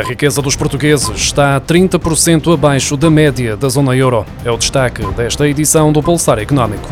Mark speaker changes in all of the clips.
Speaker 1: A riqueza dos portugueses está 30% abaixo da média da zona euro. É o destaque desta edição do Pulsar Económico.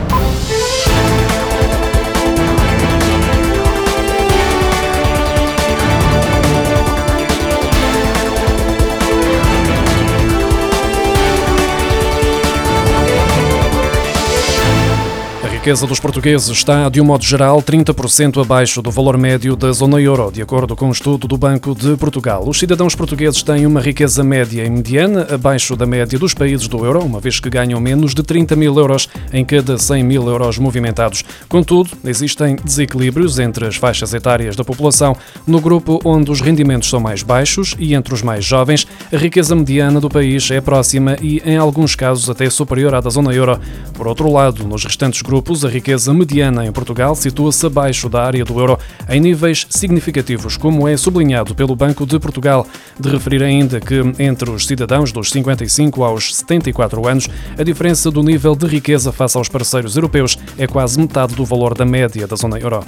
Speaker 1: Riqueza dos portugueses está, de um modo geral, 30% abaixo do valor médio da zona euro, de acordo com um estudo do Banco de Portugal. Os cidadãos portugueses têm uma riqueza média e mediana abaixo da média dos países do euro, uma vez que ganham menos de 30 mil euros em cada 100 mil euros movimentados. Contudo, existem desequilíbrios entre as faixas etárias da população. No grupo onde os rendimentos são mais baixos e entre os mais jovens, a riqueza mediana do país é próxima e, em alguns casos, até superior à da zona euro. Por outro lado, nos restantes grupos, a riqueza mediana em Portugal situa-se abaixo da área do euro em níveis significativos, como é sublinhado pelo Banco de Portugal. De referir ainda que entre os cidadãos dos 55 aos 74 anos, a diferença do nível de riqueza face aos parceiros europeus é quase metade do valor da média da zona euro.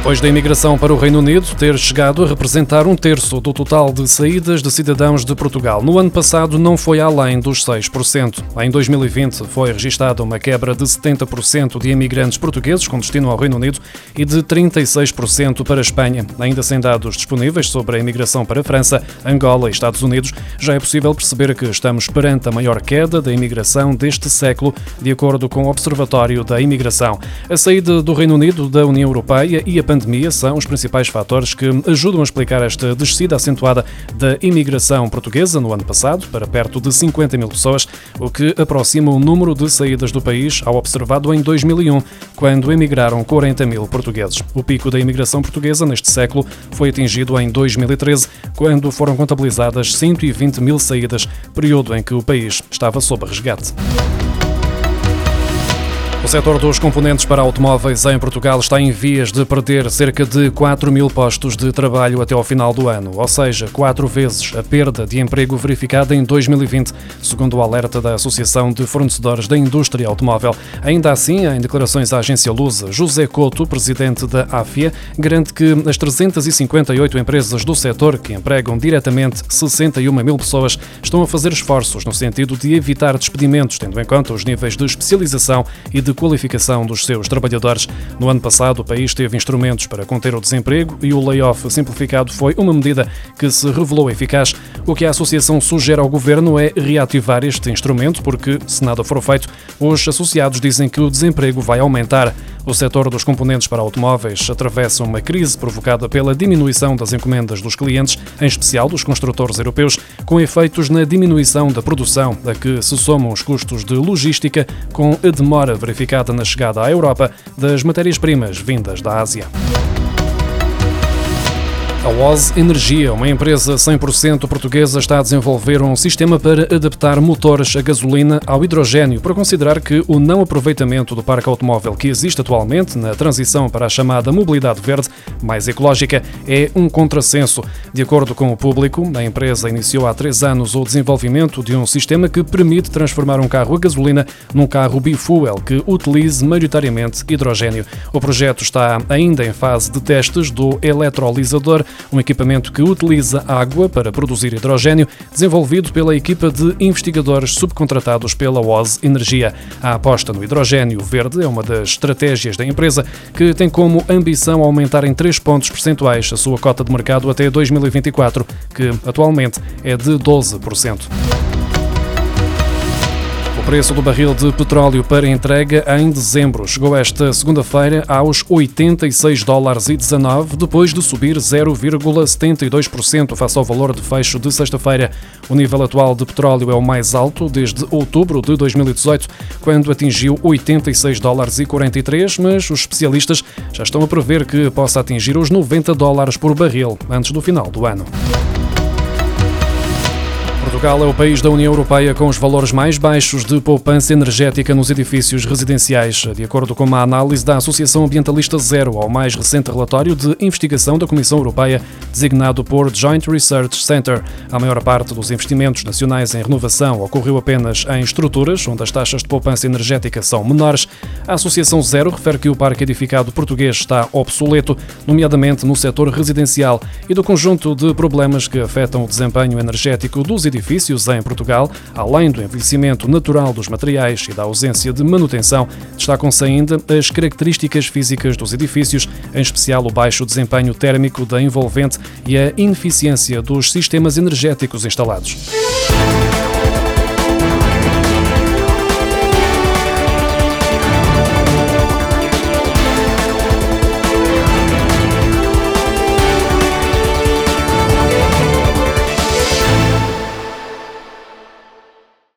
Speaker 1: Depois da imigração para o Reino Unido ter chegado a representar um terço do total de saídas de cidadãos de Portugal, no ano passado não foi além dos 6%. Em 2020 foi registada uma quebra de 70% de imigrantes portugueses com destino ao Reino Unido e de 36% para a Espanha. Ainda sem dados disponíveis sobre a imigração para a França, Angola e Estados Unidos, já é possível perceber que estamos perante a maior queda da imigração deste século, de acordo com o Observatório da Imigração. A saída do Reino Unido da União Europeia e a pandemia são os principais fatores que ajudam a explicar esta descida acentuada da imigração portuguesa no ano passado, para perto de 50 mil pessoas, o que aproxima o número de saídas do país ao observado em 2001, quando emigraram 40 mil portugueses. O pico da imigração portuguesa neste século foi atingido em 2013, quando foram contabilizadas 120 mil saídas, período em que o país estava sob resgate. Setor dos componentes para automóveis em Portugal está em vias de perder cerca de 4 mil postos de trabalho até ao final do ano, ou seja, quatro vezes a perda de emprego verificada em 2020, segundo o alerta da Associação de Fornecedores da Indústria Automóvel. Ainda assim, em declarações à agência Lusa, José Couto, presidente da AFIA, garante que as 358 empresas do setor, que empregam diretamente 61 mil pessoas, estão a fazer esforços no sentido de evitar despedimentos, tendo em conta os níveis de especialização e de qualificação dos seus trabalhadores. No ano passado, o país teve instrumentos para conter o desemprego e o layoff simplificado foi uma medida que se revelou eficaz. O que a Associação sugere ao governo é reativar este instrumento, porque, se nada for feito, os associados dizem que o desemprego vai aumentar. O setor dos componentes para automóveis atravessa uma crise provocada pela diminuição das encomendas dos clientes, em especial dos construtores europeus, com efeitos na diminuição da produção, a que se somam os custos de logística, com a demora verificada na chegada à Europa das matérias-primas vindas da Ásia. A Oz Energia, uma empresa 100% portuguesa, está a desenvolver um sistema para adaptar motores a gasolina ao hidrogênio, para considerar que o não aproveitamento do parque automóvel que existe atualmente na transição para a chamada mobilidade verde mais ecológica é um contrassenso. De acordo com o público, a empresa iniciou há três anos o desenvolvimento de um sistema que permite transformar um carro a gasolina num carro bifuel que utilize maioritariamente hidrogênio. O projeto está ainda em fase de testes do eletrolisador um equipamento que utiliza água para produzir hidrogênio, desenvolvido pela equipa de investigadores subcontratados pela Oz Energia. A aposta no hidrogênio verde é uma das estratégias da empresa, que tem como ambição aumentar em 3 pontos percentuais a sua cota de mercado até 2024, que atualmente é de 12%. O preço do barril de petróleo para entrega em dezembro chegou esta segunda-feira aos 86 dólares e 19, depois de subir 0,72% face ao valor de fecho de sexta-feira. O nível atual de petróleo é o mais alto desde outubro de 2018, quando atingiu 86 dólares e 43, mas os especialistas já estão a prever que possa atingir os 90 dólares por barril antes do final do ano Portugal é o país da União Europeia com os valores mais baixos de poupança energética nos edifícios residenciais, de acordo com uma análise da Associação Ambientalista Zero ao mais recente relatório de investigação da Comissão Europeia, designado por Joint Research Center. A maior parte dos investimentos nacionais em renovação ocorreu apenas em estruturas onde as taxas de poupança energética são menores. A Associação Zero refere que o parque edificado português está obsoleto, nomeadamente no setor residencial, e do conjunto de problemas que afetam o desempenho energético dos edifícios em Portugal, além do envelhecimento natural dos materiais e da ausência de manutenção, destacam-se ainda as características físicas dos edifícios, em especial o baixo desempenho térmico da envolvente e a ineficiência dos sistemas energéticos instalados.